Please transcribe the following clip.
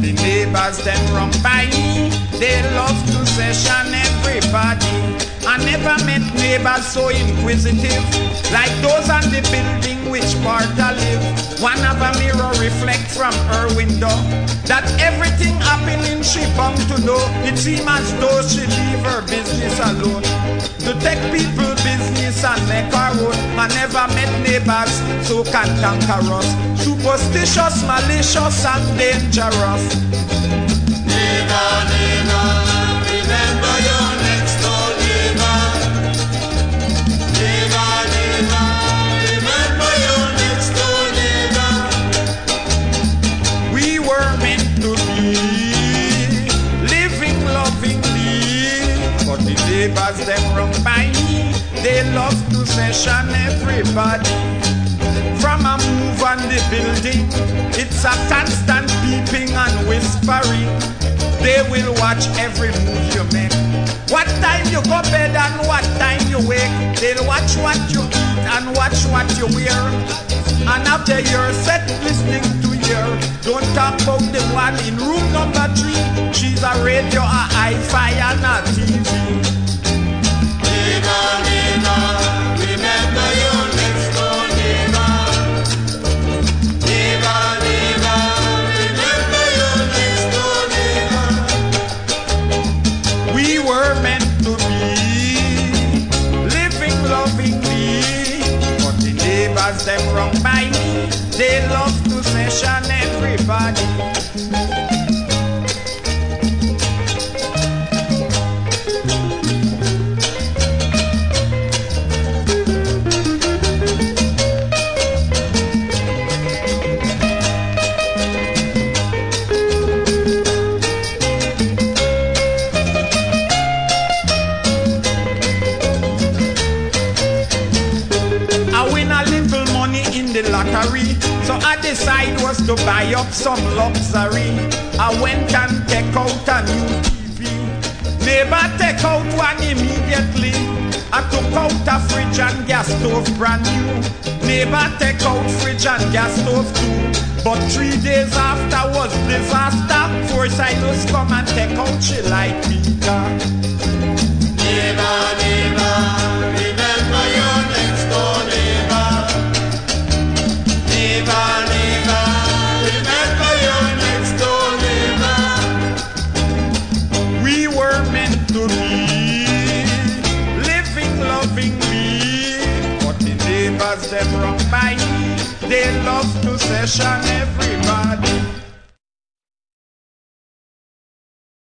neighbors them wrong by me. They love to session everybody. I never met neighbors so inquisitive like those on the building which part I live. One of a mirror reflect from her window that everything happening she bound to know. It seems as though she leave her business alone to take people business and make her own. I never met neighbors so cantankerous, superstitious, malicious, and dangerous. We were meant to be living lovingly, but the neighbors them wrong by me. They love to session everybody. From a move on the building, it's a constant beeping and whispering. They will watch every move you make. What time you go bed and what time you wake. They'll watch what you eat and watch what you wear. And after you're set listening to your, don't talk about the one in room number three. She's a radio, a hi-fi, and a TV. Them wrong by me. They love to session everybody. Decide was to buy up some luxury. I went and take out a new TV. Neighbor take out one immediately. I took out a fridge and gas stove brand new. Neighbor take out fridge and gas stove too. But three days after was disaster. Foresight just come and take out she light meter. Them wrong by me. They love to session everybody.